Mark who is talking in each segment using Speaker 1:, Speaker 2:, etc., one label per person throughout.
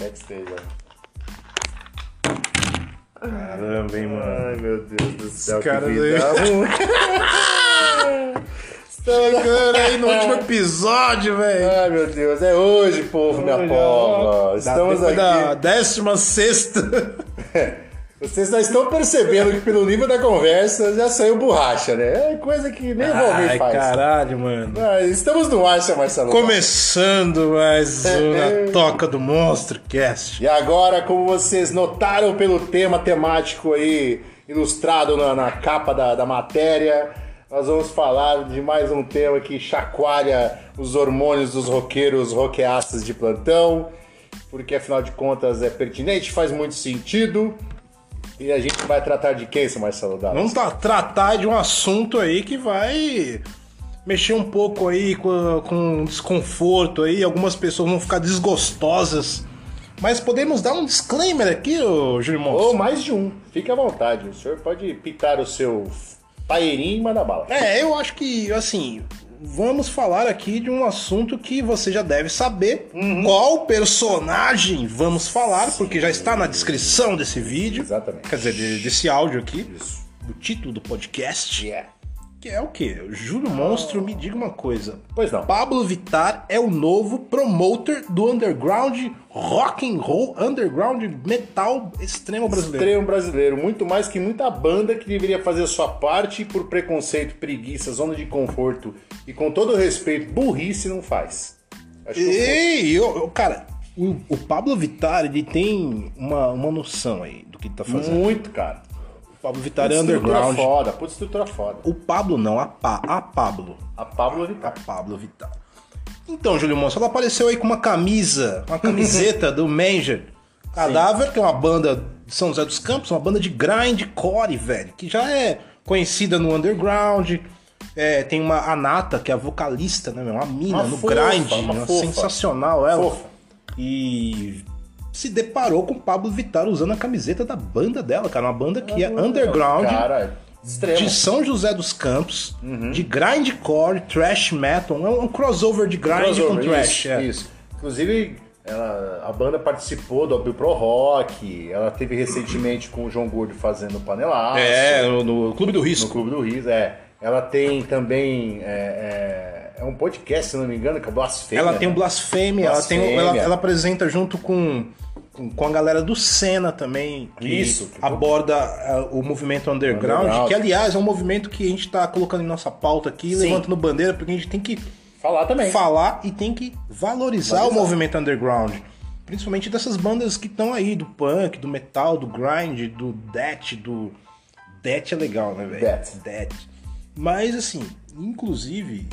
Speaker 1: Backstage, ó.
Speaker 2: Caramba, hein, mano.
Speaker 1: Ai, meu Deus do céu.
Speaker 2: Os caras aí. Chegando aí no último episódio, velho.
Speaker 1: Ai, meu Deus. É hoje, povo, minha pova. Estamos aqui.
Speaker 2: Da décima sexta.
Speaker 1: Vocês já estão percebendo que pelo nível da conversa já saiu borracha, né? É coisa que nem o Valmir
Speaker 2: Ai,
Speaker 1: faz.
Speaker 2: caralho, mano.
Speaker 1: Ah, estamos no ar, seu Marcelo.
Speaker 2: Começando mais um Na Toca do Monstro Cast.
Speaker 1: E agora, como vocês notaram pelo tema temático aí, ilustrado na, na capa da, da matéria, nós vamos falar de mais um tema que chacoalha os hormônios dos roqueiros roqueaças de plantão, porque afinal de contas é pertinente, faz muito sentido. E a gente vai tratar de quem, seu Marcelo Dallas?
Speaker 2: Vamos tra- tratar de um assunto aí que vai mexer um pouco aí com, com desconforto aí. Algumas pessoas vão ficar desgostosas. Mas podemos dar um disclaimer aqui, ô Júlio
Speaker 1: Ou mais de um. Fique à vontade. O senhor pode pitar o seu paeirinho e mandar bala.
Speaker 2: É, eu acho que, assim, vamos falar aqui de um assunto que você já deve saber.
Speaker 1: Uhum.
Speaker 2: Qual personagem vamos falar, porque já está na descrição desse vídeo.
Speaker 1: Exatamente.
Speaker 2: Quer dizer, de- desse áudio aqui.
Speaker 1: Isso.
Speaker 2: Do título do podcast.
Speaker 1: Yeah.
Speaker 2: Que é o quê? Júlio Monstro, me diga uma coisa.
Speaker 1: Pois não.
Speaker 2: Pablo Vittar é o novo promoter do underground rock and roll, underground metal extremo brasileiro.
Speaker 1: Extremo brasileiro, muito mais que muita banda que deveria fazer a sua parte e por preconceito, preguiça, zona de conforto e com todo o respeito, burrice não faz. Acho
Speaker 2: Ei, eu, eu- cara, o, o Pablo Vittar, ele tem uma, uma noção aí do que tá fazendo.
Speaker 1: muito, cara.
Speaker 2: Pablo Vittar é
Speaker 1: Puta estrutura
Speaker 2: underground.
Speaker 1: foda, puta estrutura foda.
Speaker 2: O Pablo não, a, pa, a Pablo.
Speaker 1: A Pablo
Speaker 2: A
Speaker 1: Vittar.
Speaker 2: Pablo Vittar. Então, Júlio Monstro, ela apareceu aí com uma camisa, uma camiseta do Manger. Cadáver, que é uma banda de São José dos Campos, uma banda de grindcore, velho, que já é conhecida no underground. É, tem uma Anata, que é a vocalista, né, meu? Uma mina
Speaker 1: Uma
Speaker 2: no
Speaker 1: fofa,
Speaker 2: grind,
Speaker 1: uma
Speaker 2: sensacional ela.
Speaker 1: Fofa.
Speaker 2: E se deparou com o Pablo Vittar usando a camiseta da banda dela, cara. Uma banda que é underground
Speaker 1: Cara, extremo.
Speaker 2: de São José dos Campos, de grindcore, thrash metal, é um crossover de grind
Speaker 1: Crossover,
Speaker 2: com thrash.
Speaker 1: Isso,
Speaker 2: é.
Speaker 1: isso. Inclusive, ela- a banda participou do Abril Pro Rock, ela teve recentemente com o João Gordo fazendo panelaço.
Speaker 2: É, no, no Clube do
Speaker 1: No
Speaker 2: Risco.
Speaker 1: Clube do Riso, é. Ela tem também. É, é- é um podcast, se não me engano, que é Blasfêmia.
Speaker 2: Ela tem o
Speaker 1: né?
Speaker 2: Blasfêmia, ela, tem, o-
Speaker 1: Blasfêmia.
Speaker 2: ela, ela apresenta junto com, com, com a galera do Senna também, que
Speaker 1: Isso,
Speaker 2: aborda ah, o movimento underground,
Speaker 1: Underground.
Speaker 2: que aliás é um movimento que a gente está colocando em nossa pauta aqui,
Speaker 1: Sim.
Speaker 2: levantando bandeira, porque a gente tem que
Speaker 1: Falar também.
Speaker 2: falar e tem que valorizar,
Speaker 1: Valorizar.
Speaker 2: o movimento underground. Principalmente dessas bandas que estão aí, do punk, do metal, do grind, do death, do... Death é legal, né, velho?
Speaker 1: Death.
Speaker 2: Death. Mas, assim, inclusive,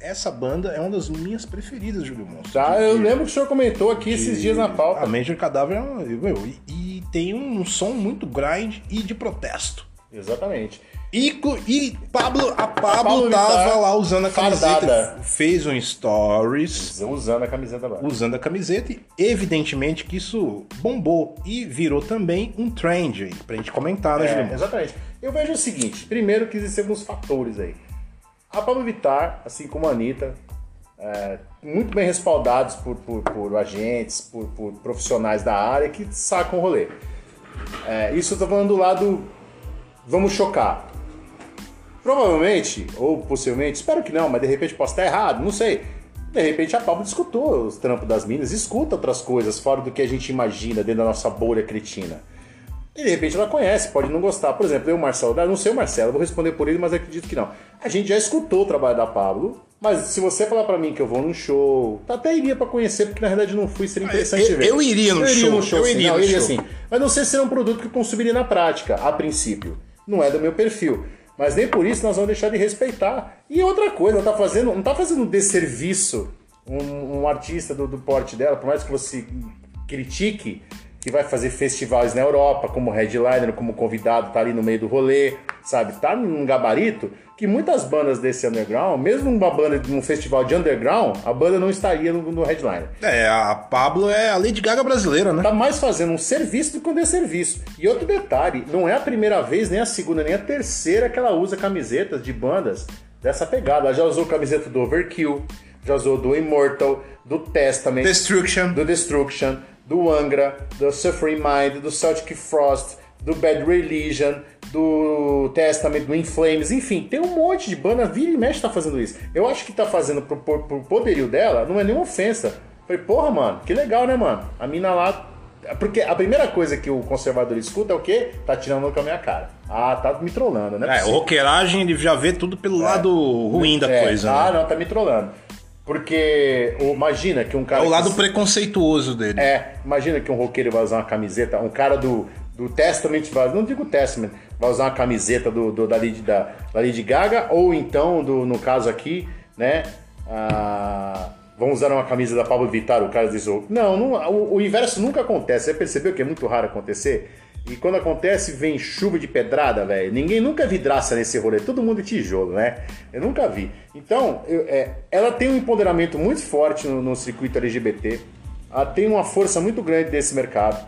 Speaker 2: essa banda é uma das minhas preferidas, Júlio Monstro.
Speaker 1: Tá, eu lembro que o senhor comentou aqui esses dias na pauta.
Speaker 2: A Major Cadáver é uma... meu, e, e tem um som muito grind e de protesto.
Speaker 1: Exatamente.
Speaker 2: E, e Pablo, a Pablo,
Speaker 1: Pablo
Speaker 2: tava
Speaker 1: Vittar
Speaker 2: lá usando a camiseta,
Speaker 1: fardada.
Speaker 2: fez um stories
Speaker 1: Usando a camiseta banda.
Speaker 2: usando a camiseta e evidentemente que isso bombou e virou também um trend aí pra gente comentar, né,
Speaker 1: É,
Speaker 2: Juliano?
Speaker 1: exatamente. Eu vejo o seguinte: primeiro que existem alguns fatores aí. A Pablo Vittar, assim como a Anitta, é, muito bem respaldados por, por, por agentes, por, por profissionais da área que sacam o rolê. É, isso eu tô falando do lado. Vamos chocar. Provavelmente, ou possivelmente, espero que não, mas de repente posso estar errado, não sei. De repente a Pablo escutou os trampos das minas, escuta outras coisas fora do que a gente imagina dentro da nossa bolha cretina. E de repente ela conhece, pode não gostar. Por exemplo, eu, Marcelo, eu não sei o Marcelo, eu vou responder por ele, mas acredito que não. A gente já escutou o trabalho da Pablo, mas se você falar pra mim que eu vou num show, até iria pra conhecer, porque na verdade não fui, seria interessante
Speaker 2: eu-
Speaker 1: ver.
Speaker 2: eu iria no show, eu
Speaker 1: sim,
Speaker 2: iria
Speaker 1: não,
Speaker 2: no
Speaker 1: eu iria
Speaker 2: show.
Speaker 1: sim. Mas não sei se será um produto que eu consumiria na prática, a princípio. Não é do meu perfil. Mas nem por isso nós vamos deixar de respeitar. E outra coisa, ela tá fazendo, não tá fazendo um desserviço um, um artista do, do porte dela, por mais que você critique, que vai fazer festivais na Europa, como headliner, como convidado, tá ali no meio do rolê, sabe? Tá num gabarito que muitas bandas desse underground, mesmo uma banda de um festival de underground, a banda não estaria no, no headliner.
Speaker 2: É, a Pablo é a Lady Gaga brasileira, né?
Speaker 1: Tá mais fazendo um serviço do que um desserviço. E outro detalhe, não é a primeira vez, nem a segunda, nem a terceira que ela usa camisetas de bandas dessa pegada. Ela já usou camiseta do Overkill, já usou do Immortal, do Testament,
Speaker 2: Destruction.
Speaker 1: do Destruction, do Angra, do Suffering Mind, do Celtic Frost, do Bad Religion, do Testament, do In Flames, enfim, tem um monte de banda, vira e mexe tá fazendo isso. Eu acho que tá fazendo pro, pro, pro poderio dela, não é nenhuma ofensa. Falei, porra, mano, que legal, né, mano? A mina lá. Porque a primeira coisa que o conservador escuta é o quê? Tá tirando com a minha cara. Ah, tá me trollando, né?
Speaker 2: É, roqueiragem ele já vê tudo pelo lado ruim da
Speaker 1: É,
Speaker 2: coisa.
Speaker 1: Ah,
Speaker 2: né?
Speaker 1: não, tá me trollando. Porque imagina que um
Speaker 2: É
Speaker 1: cara.
Speaker 2: o lado
Speaker 1: que,
Speaker 2: preconceituoso dele.
Speaker 1: É, imagina que um roqueiro vai usar uma camiseta, um cara do, do Testament, vai, não digo Testament, vai usar uma camiseta do, do- da, Lady, da, da Lady Gaga, ou então, do, no caso aqui, né? ah, vão usar uma camisa da Pablo Vittar, o cara diz. "Oh, Não, não o, o inverso nunca acontece. Você percebeu que é muito raro acontecer? E quando acontece, vem chuva de pedrada, velho. Ninguém nunca vidraça nesse rolê. Todo mundo tijolo, né? Eu nunca vi. Então, eu- é, ela tem um empoderamento muito forte no, no circuito LGBT. Ela tem uma força muito grande desse mercado.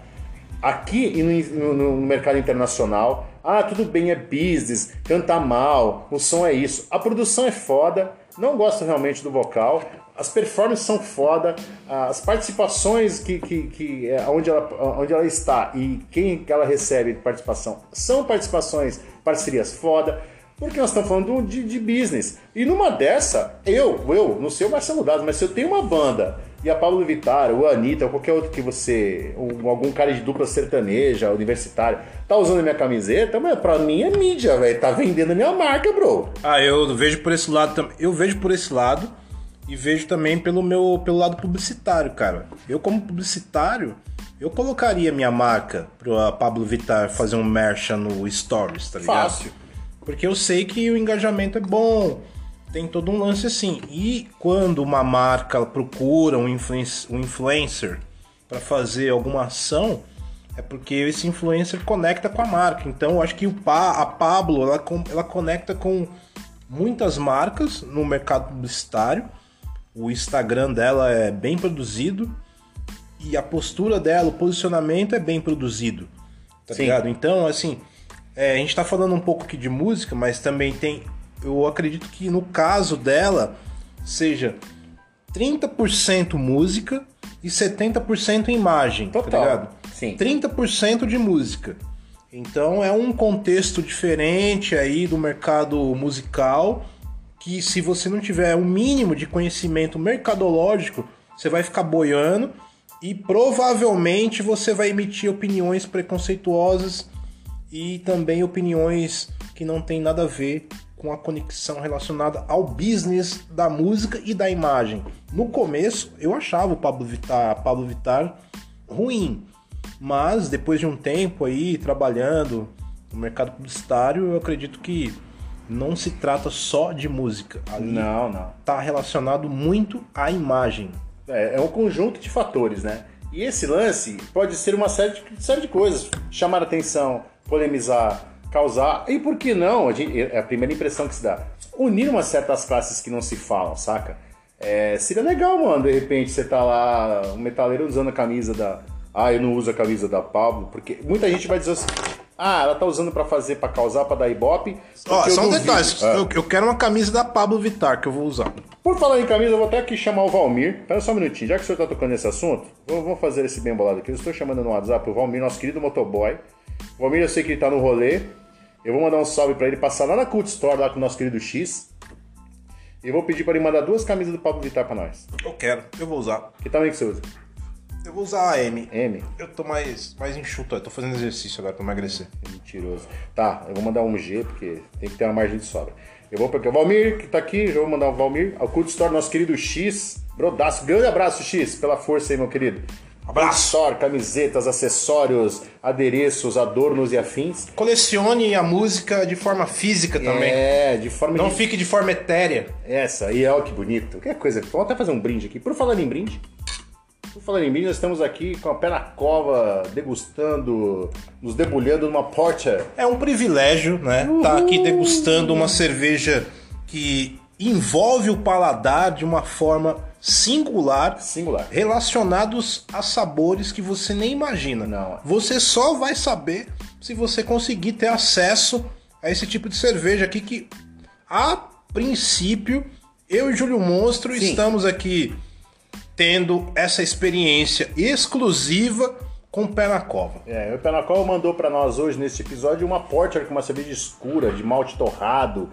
Speaker 1: Aqui e no, no- no mercado internacional, ah, tudo bem, é business, canta mal, o som é isso. A produção é foda, não gosto realmente do vocal, as performances são foda, as participações que, que, que é, onde, ela, onde ela está e quem que ela recebe de participação são participações, parcerias foda. Porque nós estamos falando de, de business. E numa dessa, eu, eu, não sei o Marcelo Dados, mas se eu tenho uma banda e a Pablo Vittar, ou a Anitta, ou qualquer outro que você. Algum cara de dupla sertaneja, universitário, tá usando a minha camiseta, mas pra mim é mídia, velho. Tá vendendo a minha marca, bro.
Speaker 2: Ah, eu vejo por esse lado também. Eu vejo por esse lado e vejo também pelo meu pelo lado publicitário, cara. Eu como publicitário, eu colocaria minha marca pro Pablo Vittar fazer um merchan no Stories, tá ligado?
Speaker 1: Fácil.
Speaker 2: Porque eu sei que o engajamento é bom, tem todo um lance assim. E quando uma marca procura um, influen- um influencer para fazer alguma ação, é porque esse influencer conecta com a marca. Então eu acho que o pa, a Pablo ela, ela conecta com muitas marcas no mercado publicitário. O Instagram dela é bem produzido e a postura dela, o posicionamento é bem produzido. Tá
Speaker 1: Sim.
Speaker 2: ligado? Então, assim, é, a gente tá falando um pouco aqui de música, mas também tem. Eu acredito que no caso dela seja 30% música e 70% imagem. Tá
Speaker 1: Total.
Speaker 2: ligado?
Speaker 1: Sim.
Speaker 2: 30% de música. Então é um contexto diferente aí do mercado musical que se você não tiver um mínimo de conhecimento mercadológico, você vai ficar boiando e provavelmente você vai emitir opiniões preconceituosas e também opiniões que não tem nada a ver com a conexão relacionada ao business da música e da imagem. No começo, eu achava o Pablo Vittar, Pablo Vittar ruim, mas depois de um tempo aí trabalhando no mercado publicitário, eu acredito que não se trata só de música. Ali
Speaker 1: Não, não.
Speaker 2: tá relacionado muito à imagem.
Speaker 1: É, é um conjunto de fatores, né? E esse lance pode ser uma série de, série de coisas. Chamar atenção, polemizar, causar. E por que não? A gente- é a primeira impressão que se dá. Unir umas certas classes que não se falam, saca? É, seria legal, mano, de repente você tá lá, um metaleiro usando a camisa da. Ah, eu não uso a camisa da Pablo, porque muita gente vai dizer assim. Ah, ela tá usando pra fazer, pra causar, pra dar ibope.
Speaker 2: Ó, só um detalhe,
Speaker 1: Ah.
Speaker 2: eu, eu quero uma camisa da Pablo Vittar que eu vou usar.
Speaker 1: Por falar em camisa, eu vou até aqui chamar o Valmir. Espera só um minutinho, já que o senhor está tocando nesse assunto, vou fazer esse bem bolado aqui. Eu estou chamando no WhatsApp o Valmir, nosso querido motoboy. O Valmir, eu sei que ele tá no rolê. Eu vou mandar um salve para ele, passar lá na Cult Store, lá com o nosso querido X. E vou pedir para ele mandar duas camisas do Pablo Vittar para nós.
Speaker 2: Eu quero, eu vou usar.
Speaker 1: Que tamanho que você usa?
Speaker 2: Eu vou usar a M.
Speaker 1: M?
Speaker 2: Eu tô mais, mais enxuto, eu tô fazendo exercício agora pra emagrecer.
Speaker 1: Mentiroso. Tá, eu vou mandar um G, porque tem que ter uma margem de sobra. Eu vou porque o Valmir, que tá aqui, já vou mandar o Valmir. Ao Cult Store, nosso querido X. Brodaço. Grande abraço, X, pela força aí, meu querido.
Speaker 2: Abraço.
Speaker 1: Store, camisetas, acessórios, adereços, adornos e afins.
Speaker 2: Colecione a música de forma física também.
Speaker 1: É, de forma
Speaker 2: Não
Speaker 1: de...
Speaker 2: fique de forma etérea.
Speaker 1: Essa, e olha que bonito. Que coisa. Vamos até fazer um brinde aqui. Por falar em brinde. Por falar em brinde, nós estamos aqui com a pé na cova, degustando, nos debulhando numa porta.
Speaker 2: É um privilégio, né? Tá aqui degustando uma cerveja que envolve o paladar de uma forma singular,
Speaker 1: Singular.
Speaker 2: relacionados a sabores que você nem imagina.
Speaker 1: Não.
Speaker 2: Você só vai saber se você conseguir ter acesso a esse tipo de cerveja aqui que, a princípio, eu e Júlio Monstro
Speaker 1: Sim.
Speaker 2: estamos aqui tendo essa experiência exclusiva com o pé na cova.
Speaker 1: É, o Penacol mandou pra nós hoje nesse episódio uma porter com uma cerveja escura, de malte torrado,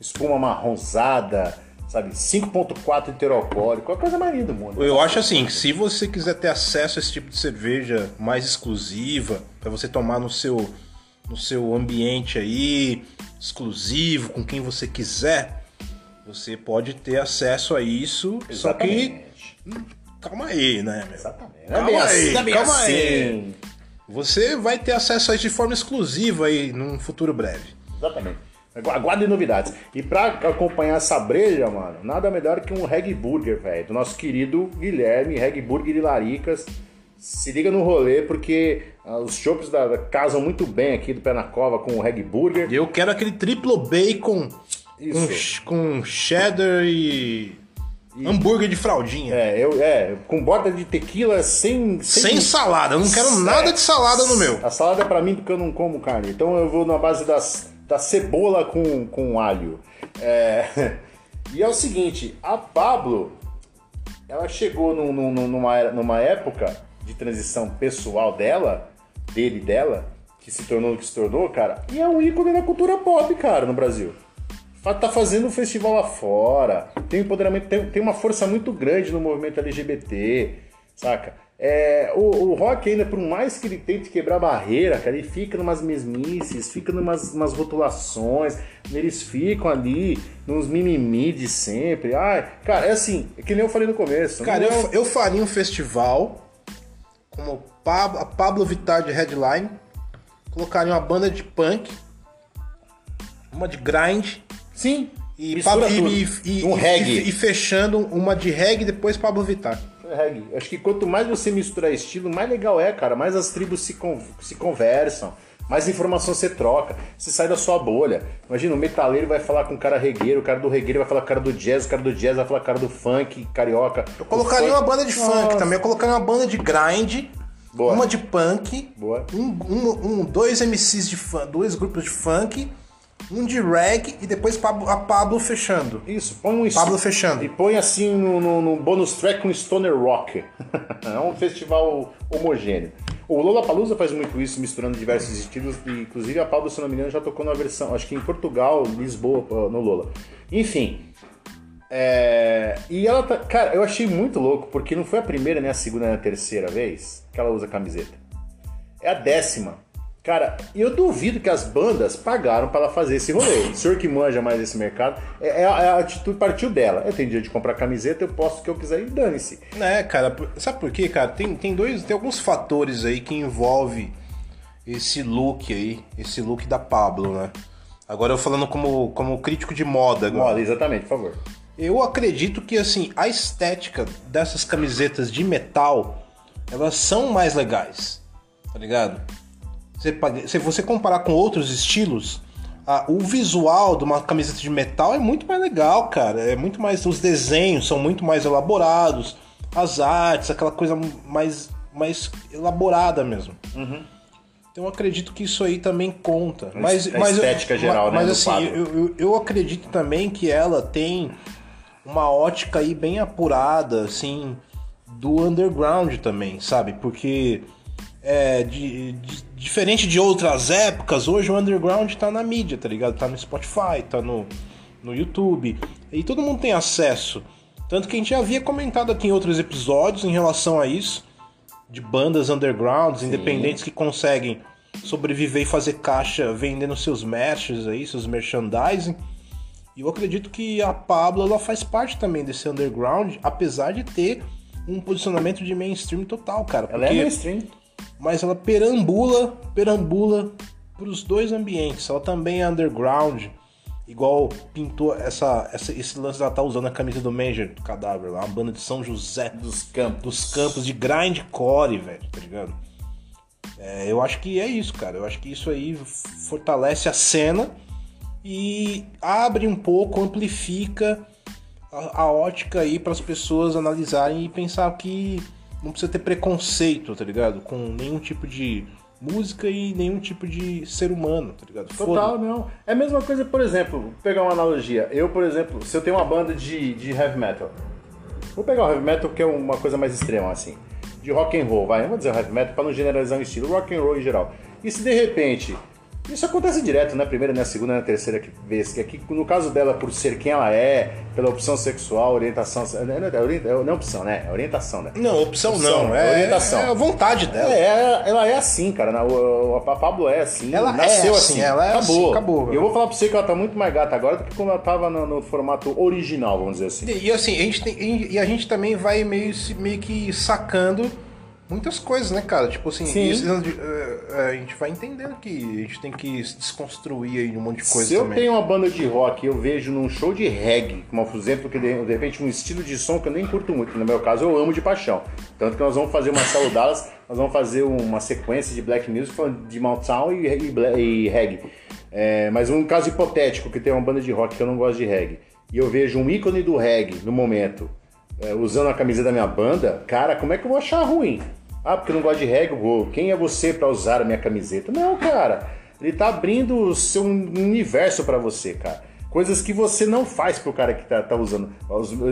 Speaker 1: espuma marronzada, sabe? 5.4 de teor alcoólico, a coisa mais linda do mundo.
Speaker 2: Eu acho assim, que se você quiser ter acesso a esse tipo de cerveja mais exclusiva, para você tomar no seu no seu ambiente aí, exclusivo, com quem você quiser, você pode ter acesso a isso, só que
Speaker 1: Exatamente.
Speaker 2: calma aí, né, meu?
Speaker 1: Exatamente. É
Speaker 2: Calma
Speaker 1: bem
Speaker 2: aí,
Speaker 1: assim, é
Speaker 2: calma
Speaker 1: assim.
Speaker 2: aí. Você vai ter acesso a isso de forma exclusiva aí num futuro breve.
Speaker 1: Exatamente. Agu- Aguardem novidades. E pra acompanhar essa breja, mano, nada melhor que um Reg Burger, velho. Do nosso querido Guilherme, Reg Burger de Laricas. Se liga no rolê, porque ah, os chopps da, da- casam muito bem aqui do Pé na Cova com o Reg Burger.
Speaker 2: E eu quero aquele triplo bacon
Speaker 1: Isso.
Speaker 2: com, com cheddar e, hambúrguer de fraldinha.
Speaker 1: É, eu, é, com borda de tequila sem.
Speaker 2: Sem salada, eu não quero nada de salada no meu.
Speaker 1: A salada é pra mim porque eu não como carne. Então eu vou na base das, da cebola com, com alho. É, E é o seguinte, a Pablo, ela chegou num- num- numa, numa época de transição pessoal dela, dele dela, que se tornou o que se tornou, cara, e é um ícone da cultura pop, cara, no Brasil. Tá fazendo um festival lá fora, tem empoderamento, tem, tem uma força muito grande no movimento LGBT, saca? É, o, o rock ainda, por mais que ele tente quebrar barreira, cara, ele fica numas mesmices, fica numas umas rotulações, eles ficam ali nos mimimi de sempre. Ai, cara, é assim, é que nem eu falei no começo.
Speaker 2: Cara,
Speaker 1: não é-
Speaker 2: eu, eu faria um festival como a Pablo Vittar de headline, colocaria uma banda de punk, uma de grind
Speaker 1: Sim,
Speaker 2: e, Pablo- e, e-
Speaker 1: um
Speaker 2: e-
Speaker 1: reggae.
Speaker 2: e- e fechando uma de reggae depois Pablo Vittar.
Speaker 1: Reggae. Acho que quanto mais você misturar estilo, mais legal é, cara. Mais as tribos se, con- se conversam, mais informação você troca. Você sai da sua bolha. Imagina, o metaleiro vai falar com o cara regueiro, o cara do regueiro vai falar com o cara do jazz, o cara do jazz vai falar com o cara do funk, carioca.
Speaker 2: Eu colocaria uma banda de funk também, eu colocaria uma banda de grind,
Speaker 1: Boa.
Speaker 2: uma de punk, um- um- dois MCs de funk, dois grupos de funk, um de reggae e depois a Pablo fechando.
Speaker 1: Isso, põe um
Speaker 2: Pablo fechando.
Speaker 1: E põe assim no, no, no bônus track com Stoner Rock. é um festival homogêneo. O Lollapalooza faz muito isso, misturando diversos estilos. E, inclusive a Pablo, se não me engano, já tocou na versão, acho que em Portugal, Lisboa, no Lola. Enfim. é, E ela tá. Cara, eu achei muito louco, porque não foi a primeira, nem a segunda, nem a terceira vez que ela usa camiseta. É a décima. Cara, eu duvido que as bandas pagaram pra ela fazer esse rolê. O senhor que manja mais esse mercado, é, é a, é atitude partiu dela. Eu tenho dia de comprar camiseta, eu posto o que eu quiser e dane-se.
Speaker 2: É, cara, sabe por quê, cara? Tem, tem dois, tem alguns fatores aí que envolve esse look aí, esse look da Pablo, né? Agora eu falando como, como crítico de moda agora.
Speaker 1: Moda, exatamente, por favor.
Speaker 2: Eu acredito que assim, a estética dessas camisetas de metal, elas são mais legais. Tá ligado? Se você comparar com outros estilos, o visual de uma camiseta de metal é muito mais legal, cara. É muito mais. Os desenhos são muito mais elaborados, as artes, aquela coisa mais, mais elaborada mesmo. Então eu acredito que isso aí também conta. Mas,
Speaker 1: a
Speaker 2: mas eu-
Speaker 1: estética geral,
Speaker 2: mas,
Speaker 1: né,
Speaker 2: Mas assim, eu, eu, eu acredito também que ela tem uma ótica aí bem apurada, assim, do underground também, sabe? Porque é, de- de- diferente de outras épocas, hoje o underground tá na mídia, tá ligado? Tá no Spotify, tá no, no YouTube. E todo mundo tem acesso. Tanto que a gente já havia comentado aqui em outros episódios em relação a isso, de bandas undergrounds, independentes que conseguem sobreviver e fazer caixa vendendo seus merches aí, seus merchandising. E eu acredito que a Pablo ela faz parte também desse underground, apesar de ter um posicionamento de mainstream total, cara.
Speaker 1: Ela é mainstream.
Speaker 2: Mas ela perambula, perambula pros dois ambientes. Ela também é underground, igual pintou essa, essa- esse lance dela tá usando a camisa do Major, do Cadáver lá, uma banda de São José,
Speaker 1: Dos campos.
Speaker 2: dos campos de grindcore, velho, tá ligado? É, eu acho que é isso, cara. Eu acho que isso aí fortalece a cena e abre um pouco, amplifica a, a ótica aí para as pessoas analisarem e pensar que não precisa ter preconceito, tá ligado? Com nenhum tipo de música e nenhum tipo de ser humano, tá ligado?
Speaker 1: Total, não. É a mesma coisa, por exemplo, vou pegar uma analogia. Eu, por exemplo, se eu tenho uma banda de, de heavy metal, vou pegar o heavy metal que é uma coisa mais extrema, assim, de rock and roll, vai, vou dizer heavy metal pra não generalizar o estilo, rock and roll em geral. E se de repente isso acontece direto, né? Primeira, né? Segunda, né? Terceira vez. Que aqui, no caso dela, por ser quem ela é, pela opção sexual, orientação. Não é, não opção, né? É orientação, né?
Speaker 2: Não, opção, opção não. É orientação. É a vontade dela.
Speaker 1: É, ela é assim, cara. A Pablo é assim. Ela nasceu é assim, assim. Ela é acabou. Assim, acabou. E eu vou falar pra você que ela tá muito mais gata agora do que quando ela tava no, no formato original, vamos dizer assim.
Speaker 2: E, e assim, a gente tem, e a gente também vai meio, meio que sacando muitas coisas, né, cara? Tipo assim, isso, uh, a gente vai entendendo que a gente tem que desconstruir aí um monte de coisa
Speaker 1: Se eu
Speaker 2: também.
Speaker 1: tenho uma banda de rock eu vejo num show de reggae, como por exemplo, que de, de repente um estilo de som que eu nem curto muito, no meu caso eu amo de paixão. Tanto que nós vamos fazer uma saludadas, nós vamos fazer uma sequência de black music falando de Mountain e, e, e reggae. É, mas um caso hipotético que tem uma banda de rock que eu não gosto de reggae. E eu vejo um ícone do reggae no momento, é, usando a camisa da minha banda, cara, como é que eu vou achar ruim? Ah, porque eu não gosto de reggae, vou. Quem é você para usar a minha camiseta? Não, cara. Ele tá abrindo o seu universo para você, cara. Coisas que você não faz pro cara que tá, tá usando.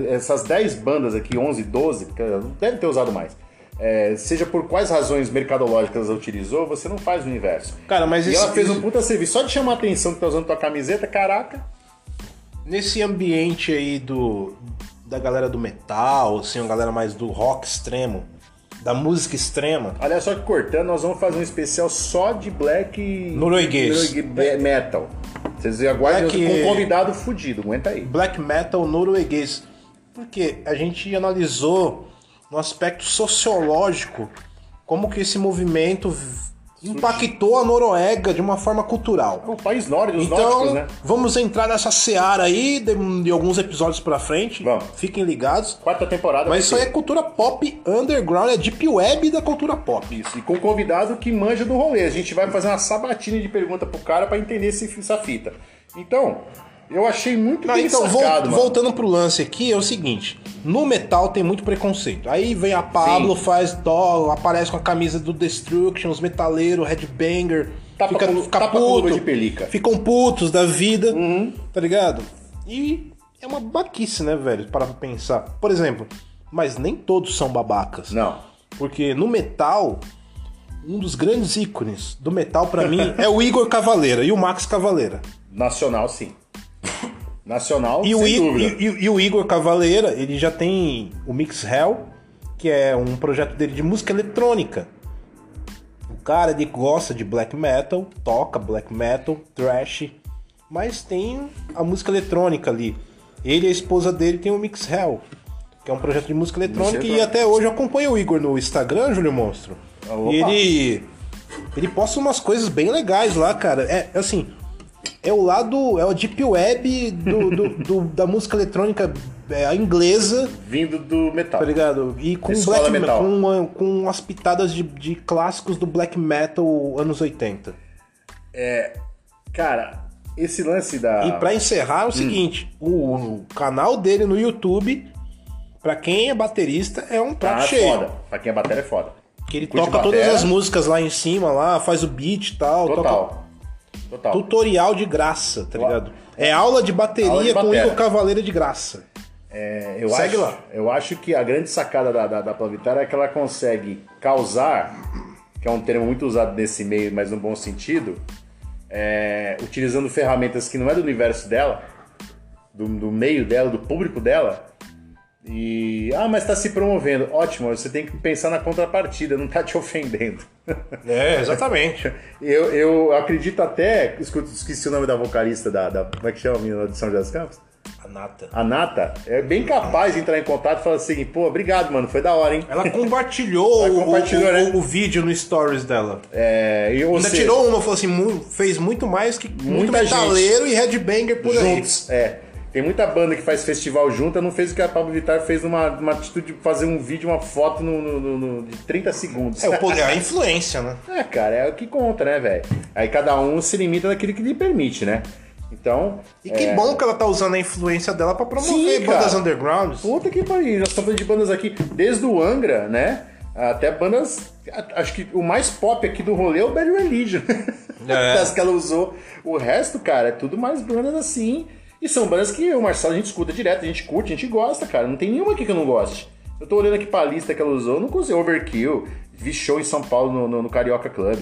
Speaker 1: Essas 10 bandas aqui, 11, 12, deve ter usado mais. É, seja por quais razões mercadológicas ela utilizou, você não faz o universo.
Speaker 2: Cara, mas
Speaker 1: e
Speaker 2: esse,
Speaker 1: ela fez um puta serviço. Só de chamar a atenção que tá usando tua camiseta, caraca.
Speaker 2: Nesse ambiente aí do da galera do metal, assim, uma galera mais do rock extremo, da música extrema.
Speaker 1: Olha só que cortando, nós vamos fazer um especial só de black
Speaker 2: norueguês.
Speaker 1: norueguês metal. Vocês aguardem black... com um convidado fudido, aguenta aí.
Speaker 2: Black metal norueguês. Porque a gente analisou no aspecto sociológico como que esse movimento impactou a Noruega de uma forma cultural.
Speaker 1: É o país nórdico, os
Speaker 2: então,
Speaker 1: nórdicos, né?
Speaker 2: Vamos entrar nessa seara aí de, de alguns episódios pra frente.
Speaker 1: Vamos.
Speaker 2: Fiquem ligados.
Speaker 1: Quarta temporada.
Speaker 2: Mas isso aí é cultura pop underground, é deep web da cultura pop.
Speaker 1: Isso, e com um convidado que manja do rolê. A gente vai fazer uma sabatina de pergunta pro cara para entender essa fita. Então, eu achei muito
Speaker 2: Não, bem então, sacado, voltando pro lance aqui, é o seguinte: no metal tem muito preconceito. Aí vem a Pablo, Sim. faz dó, aparece com a camisa do Destruction, os metaleiros, headbanger.
Speaker 1: Tapa fica, com, fica tapa puto, de pelica.
Speaker 2: Ficam putos da vida,
Speaker 1: uhum.
Speaker 2: tá ligado? E é uma baquice, né, velho? Para pensar. Por exemplo, mas nem todos são babacas.
Speaker 1: Não.
Speaker 2: Porque no metal, um dos grandes ícones do metal para mim é o Igor Cavaleira e o Max Cavaleira.
Speaker 1: Nacional, sim. Nacional,
Speaker 2: e o
Speaker 1: I.
Speaker 2: E, e, o Igor Cavaleira, ele já tem o Mix Hell, que é um projeto dele de música eletrônica. O cara, ele gosta de black metal, toca black metal, thrash, mas tem a música eletrônica ali. Ele e a esposa dele tem o Mix Hell, que é um projeto de música eletrônica, e até hoje eu acompanho o Igor no Instagram, Júlio Monstro. Opa. E ele... Ele posta umas coisas bem legais lá, cara. É assim, é o lado, é o deep web do, do, do da música eletrônica é, inglesa.
Speaker 1: Vindo do metal.
Speaker 2: Tá ligado? E com, black, metal. com, com as pitadas de, de clássicos do black metal anos 80.
Speaker 1: É. Cara, esse lance da.
Speaker 2: E pra encerrar é o hum. seguinte: o, o, canal dele no YouTube, pra quem é baterista, é um prato ah, cheio.
Speaker 1: Foda. Pra quem é bateria é foda.
Speaker 2: Que ele Curte toca todas as músicas lá em cima, lá, faz o beat e tal.
Speaker 1: Total.
Speaker 2: Toca... Total. Tutorial de graça, tá ligado? É aula de bateria aula de com Igor Cavaleira de graça.
Speaker 1: É, eu Segue acho, lá. Eu acho que a grande sacada da, da, da Plavitar é que ela consegue causar, que é um termo muito usado nesse meio, mas no bom sentido, é, utilizando ferramentas que não é do universo dela, do, do meio dela, do público dela, e. Ah, mas está se promovendo. Ótimo, você tem que pensar na contrapartida, não está te ofendendo.
Speaker 2: É, exatamente.
Speaker 1: eu, eu acredito até. Esqueci o nome da vocalista da. da como é que chama a menina de São José dos Campos?
Speaker 2: A Nata.
Speaker 1: A Nata é bem capaz de entrar em contato e falar assim: pô, obrigado, mano, foi da hora, hein?
Speaker 2: Ela compartilhou, Ela compartilhou o, né? o, o, vídeo no stories dela.
Speaker 1: É, e,
Speaker 2: Ainda seja, tirou uma, falou assim: fez muito mais que muito metaleiro gente. e headbanger por
Speaker 1: Juntos,
Speaker 2: aí.
Speaker 1: É. Tem muita banda que faz festival junto, não fez o que a Pablo Vittar fez numa, numa atitude de fazer um vídeo, uma foto no, no, no, de 30 segundos.
Speaker 2: É o poder, a influência, né?
Speaker 1: É, cara, é o que conta, né, velho? Aí cada um se limita naquilo que lhe permite, né? Então.
Speaker 2: E que é... bom que ela tá usando a influência dela para promover Sim, bandas undergrounds.
Speaker 1: Puta que pariu, nós estamos falando de bandas aqui desde o Angra, né? Até bandas. Acho que o mais pop aqui do rolê é o Bad Religion.
Speaker 2: É.
Speaker 1: Das que ela usou. O resto, cara, é tudo mais bandas assim. E são bandas que o Marcelo a gente escuta direto, a gente curte, a gente gosta, cara. Não tem nenhuma aqui que eu não goste. Eu tô olhando aqui pra lista que ela usou, eu não consigo. Overkill, vi show em São Paulo no, no- no Carioca Club.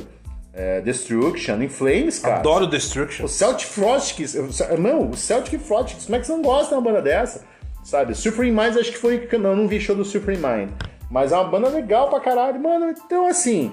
Speaker 1: É, Destruction, In Flames, cara.
Speaker 2: Adoro Destruction.
Speaker 1: O Celtic Frostics, não, o Celtic Frostics, como é que você não gosta de uma banda dessa? Sabe, Supreme Minds acho que foi, não, não vi show do Supreme Mind, mas é uma banda legal pra caralho, mano, então assim,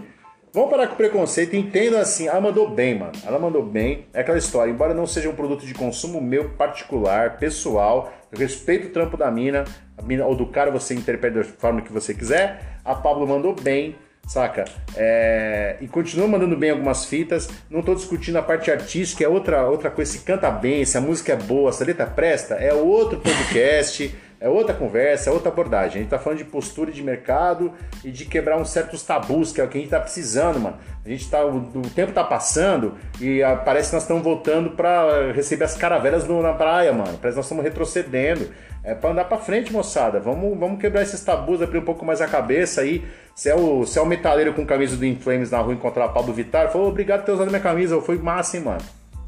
Speaker 1: vamos parar com o preconceito, entendo assim, ela mandou bem, mano, ela mandou bem, é aquela história, embora não seja um produto de consumo meu particular, pessoal, eu respeito o trampo da mina, a mina ou do cara você interpreta da forma que você quiser, a Pablo mandou bem, Saca? É, E continua mandando bem algumas fitas. Não tô discutindo a parte artística, é outra, outra coisa. Se canta bem, se a música é boa, se a letra presta, é outro podcast, é outra conversa, é outra abordagem. A gente tá falando de postura de mercado e de quebrar uns certos tabus, que é o que a gente tá precisando, mano. A gente tá. O, tempo tá passando e ah, parece que nós estamos voltando pra receber as caravelas no- na praia, mano. Parece que nós estamos retrocedendo. É pra andar pra frente, moçada. Vamos, vamos quebrar esses tabus, abrir um pouco mais a cabeça aí. Se é o, se é o metaleiro com camisa do Inflames na rua encontrar a Pablo Vittar, falou, obrigado por ter usado minha camisa, foi massa, hein, mano.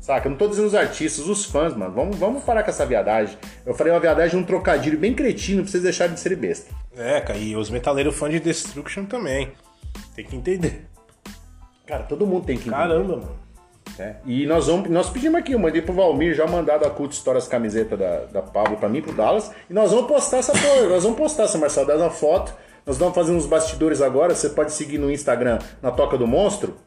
Speaker 1: Saca? Eu não tô dizendo os artistas, os fãs, mano. Vamos, vamos parar com essa viadagem. Eu falei uma viadagem, um trocadilho bem cretino pra vocês deixarem de ser besta.
Speaker 2: É, cara, e os metaleiros fãs de Destruction também. Tem que entender.
Speaker 1: Cara, todo mundo tem que entender.
Speaker 2: Caramba, mano.
Speaker 1: né? E nós vamos, nós pedimos aqui, eu mandei pro Valmir já mandado a Cult Story as camisetas da, da Pablo pra mim, pro Dallas, e nós vamos postar essa porra, nós vamos postar essa Marcelo, dá uma foto, nós vamos fazer uns bastidores agora, você pode seguir no Instagram, na Toca do Monstro.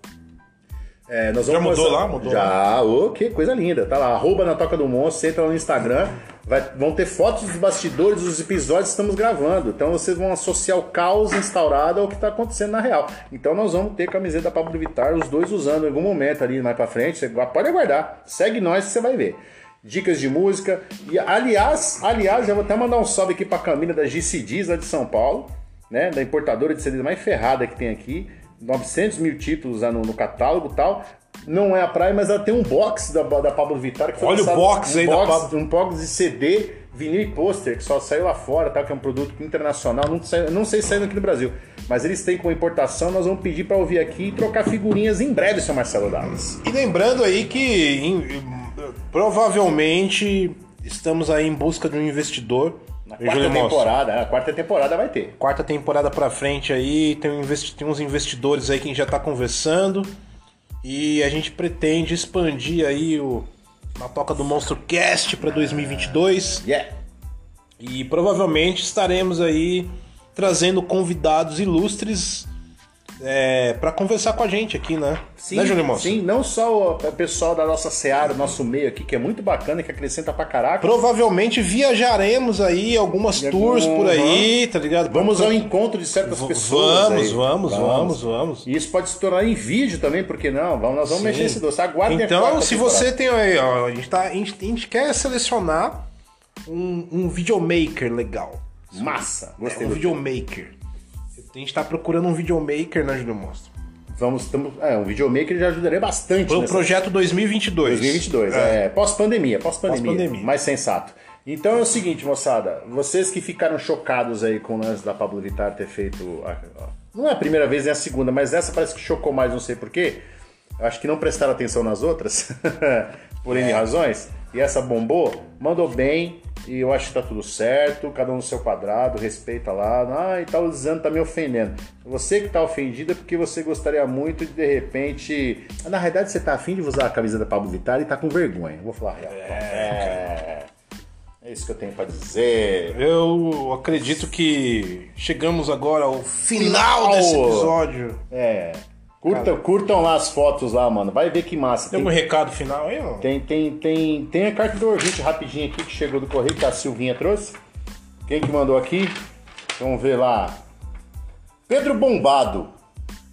Speaker 1: É, nós vamos
Speaker 2: Já mudou
Speaker 1: postar-
Speaker 2: lá? Mudou.
Speaker 1: Já, ô, que coisa linda, tá lá, arroba na Toca do Monstro, você entra lá no Instagram, vai- vão ter fotos dos bastidores dos episódios que estamos gravando, então vocês vão associar o caos instaurado ao que está acontecendo na real. Então nós vamos ter camiseta da Pablo Vittar, os dois usando em algum momento ali mais pra frente, você pode aguardar, segue nós que você vai ver. Dicas de música, e aliás, aliás, já vou até mandar um salve aqui pra Camila da GCDs lá de São Paulo, né, da importadora de CDs mais ferrada que tem aqui, 900 mil títulos lá no, no catálogo e tal. Não é a praia, mas ela tem um box da, da Pablo Vittar que foi
Speaker 2: Olha o box
Speaker 1: um
Speaker 2: aí da
Speaker 1: box,
Speaker 2: Pablo.
Speaker 1: Um box de CD, vinil e pôster, que só saiu lá fora, tá? que é um produto internacional, não, sei- não sei se saiu aqui no Brasil. Mas eles têm com importação, nós vamos pedir pra ouvir aqui e trocar figurinhas em breve, seu Marcelo Dallas.
Speaker 2: E lembrando aí que em- provavelmente estamos aí em busca de um investidor.
Speaker 1: Na quarta temporada, a quarta temporada vai ter.
Speaker 2: Quarta temporada pra frente aí, tem, um tem uns investidores aí que a gente já tá conversando. E a gente pretende expandir aí o na toca do Monstro Cast pra 2022.
Speaker 1: Yeah!
Speaker 2: E provavelmente estaremos aí trazendo convidados ilustres é, para conversar com a gente aqui, né?
Speaker 1: Sim,
Speaker 2: né, Júlio
Speaker 1: sim, não só o pessoal da nossa Seara, nosso meio aqui, que é muito bacana, que acrescenta pra caraca.
Speaker 2: Provavelmente viajaremos aí algumas tours por aí, tá ligado?
Speaker 1: Vamos ao encontro de certas pessoas.
Speaker 2: Vamos,
Speaker 1: aí.
Speaker 2: vamos, vamos, vamos.
Speaker 1: E isso pode se tornar em vídeo também, por que não? Vamos, nós vamos mexer nesse doce. Aguardem
Speaker 2: Então, se você tem aí, ó, a gente, tá, a, gente, a gente quer selecionar um, um videomaker legal.
Speaker 1: Massa! Gostei
Speaker 2: um
Speaker 1: do
Speaker 2: videomaker. A gente tá procurando um videomaker, né, Júlio Monstro?
Speaker 1: Vamos, tamo, é, um videomaker já ajudaria bastante
Speaker 2: Pro
Speaker 1: nessa-
Speaker 2: projeto 2022.
Speaker 1: 2022, é, pós-pandemia, pós-pandemia,
Speaker 2: Pós-pandemia.
Speaker 1: mais sensato. Então é o seguinte, moçada, vocês que ficaram chocados aí com o lance da Pablo Vittar ter feito, a- não é a primeira vez nem a segunda, mas essa parece que chocou mais, não sei porquê. Acho que não prestaram atenção nas outras, por
Speaker 2: É.
Speaker 1: N razões. E essa bombou, mandou bem, e eu acho que tá tudo certo, cada um no seu quadrado, respeita lá. Ah, e tá usando, tá me ofendendo. Você que tá ofendido é porque você gostaria muito de de repente. Na realidade, você tá afim de usar a camisa da Pablo Vittar e tá com vergonha. Vou falar real. É. É isso que eu tenho pra dizer.
Speaker 2: Eu acredito que chegamos agora ao final desse
Speaker 1: Final!
Speaker 2: episódio.
Speaker 1: É. Curtam, curtam lá as fotos lá, mano. Vai ver que massa.
Speaker 2: Tem
Speaker 1: Tem,
Speaker 2: algum recado final aí, ó?
Speaker 1: tem, tem, tem, tem a carta do ouvinte rapidinho aqui que chegou do correio, que a Silvinha trouxe. Quem que mandou aqui? Vamos ver lá. Pedro Bombado.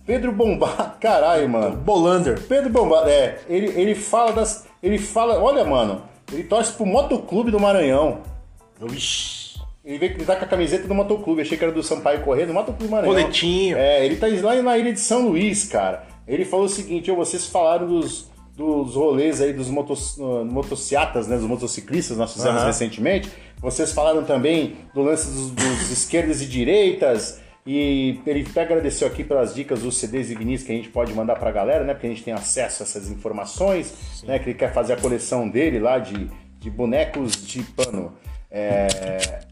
Speaker 1: Pedro Bombado. Caralho, mano.
Speaker 2: Bolander.
Speaker 1: Pedro Bombado, é. Ele, ele fala das. Ele fala. Olha, mano. Ele torce pro Motoclube do Maranhão.
Speaker 2: Ixi.
Speaker 1: Ele veio tá com a camiseta do Motoclube. Achei que era do Sampaio Corrêa, do Motoclube Maranhão.
Speaker 2: Coletinho.
Speaker 1: É, ele tá lá na ilha de São Luís, cara. Ele falou o seguinte: vocês falaram dos, dos rolês aí dos motos, motociatas, né? Dos motociclistas, nós fizemos
Speaker 2: Aham.
Speaker 1: recentemente. Vocês falaram também do lance dos, dos esquerdas e direitas. E ele até agradeceu aqui pelas dicas dos CDs e vinis que a gente pode mandar pra galera, né? Porque a gente tem acesso a essas informações, né? Que ele quer fazer a coleção dele lá de, de bonecos de pano. É...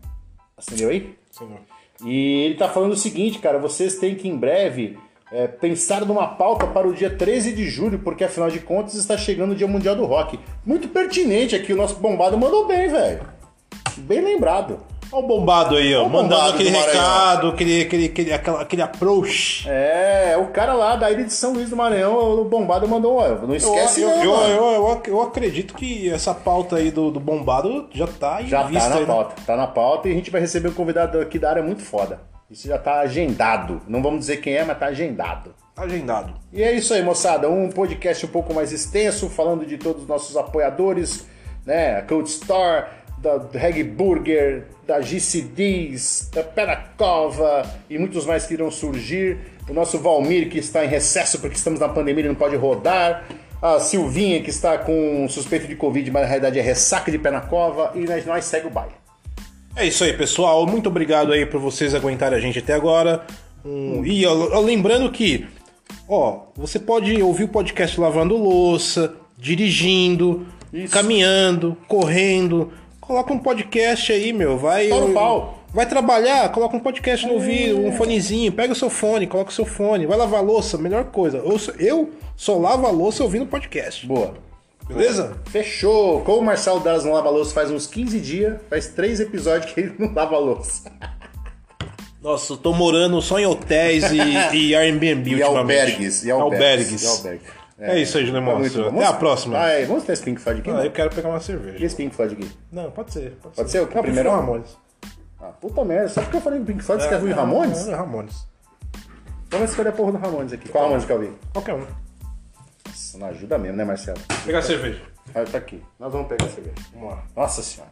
Speaker 1: Acendeu aí?
Speaker 2: Senhor.
Speaker 1: E ele tá falando o seguinte, cara, vocês têm que em breve é, pensar numa pauta para o dia 13 de julho, porque afinal de contas está chegando o Dia Mundial do Rock. Muito pertinente aqui, o nosso bombado mandou bem, velho. Bem lembrado.
Speaker 2: Olha o bombado aí, ó.
Speaker 1: Olha o
Speaker 2: mandando
Speaker 1: bombado
Speaker 2: aquele
Speaker 1: do Maranhão.
Speaker 2: recado, aquele, aquele, aquele, aquela- aquele approach.
Speaker 1: É, o cara lá da ilha de São Luís do Maranhão, o bombado mandou, ó, não esquece
Speaker 2: eu,
Speaker 1: não,
Speaker 2: eu,
Speaker 1: mano.
Speaker 2: eu, eu, eu acredito que essa pauta aí do, do bombado já tá em
Speaker 1: Já
Speaker 2: vista
Speaker 1: tá na
Speaker 2: aí, né?
Speaker 1: pauta, tá na pauta e a gente vai receber um convidado aqui da área muito foda. Isso já tá agendado. Não vamos dizer quem é, mas tá agendado.
Speaker 2: Agendado.
Speaker 1: E é isso aí, moçada. Um podcast um pouco mais extenso, falando de todos os nossos apoiadores, né? A Code Store, da Reg Burger, da GCDs, da Penacova e muitos mais que irão surgir. O nosso Valmir, que está em recesso porque estamos na pandemia e não pode rodar. A Silvinha, que está com suspeito de Covid, mas na realidade é ressaca de Penacova. E nós, nós segue o baile.
Speaker 2: É isso aí, pessoal. Muito obrigado aí por vocês aguentarem a gente até agora. Um, e ó, lembrando que, ó, você pode ouvir o podcast lavando louça, dirigindo,
Speaker 1: Isso.
Speaker 2: caminhando, correndo. Coloca um podcast aí, meu. Vai.
Speaker 1: No pau.
Speaker 2: Vai trabalhar, coloca um podcast no ouvido, um fonezinho, pega o seu fone, coloca o seu fone, vai lavar a louça, melhor coisa. Eu, só- eu só lavo a louça ouvindo podcast.
Speaker 1: Boa.
Speaker 2: Beleza?
Speaker 1: Fechou! Como o Marcelo Dallas não lava louça faz uns 15 dias, faz três episódios que ele não lava louça.
Speaker 2: Nossa, eu tô morando só em hotéis e, e Airbnb
Speaker 1: E
Speaker 2: ultimamente.
Speaker 1: albergues. E albergues.
Speaker 2: Albergues.
Speaker 1: E albergues.
Speaker 2: É isso aí, Julião
Speaker 1: Tá
Speaker 2: Monstro. Até
Speaker 1: Vamos-
Speaker 2: a próxima.
Speaker 1: Ah, é, vamos ter esse Pink Floyd aqui?
Speaker 2: Ah,
Speaker 1: não?
Speaker 2: eu quero pegar uma
Speaker 1: E
Speaker 2: cerveja.
Speaker 1: esse Pink Floyd aqui?
Speaker 2: Não, pode ser. Pode,
Speaker 1: Pode ser o
Speaker 2: Não,
Speaker 1: primeiro?
Speaker 2: Ramones.
Speaker 1: Ah, puta merda. Só porque eu falei do Pink Floyd, você quer ouvir Ramones?
Speaker 2: É, é Ramones.
Speaker 1: Vamos escolher a porra do Ramones aqui. Qual Ramones que eu vi?
Speaker 2: Qualquer um.
Speaker 1: Nossa, não ajuda mesmo, né, Marcelo?
Speaker 2: Pegar cerveja.
Speaker 1: Ah, tá aqui. Nós vamos pegar a cerveja.
Speaker 2: Vamos lá.
Speaker 1: Nossa senhora.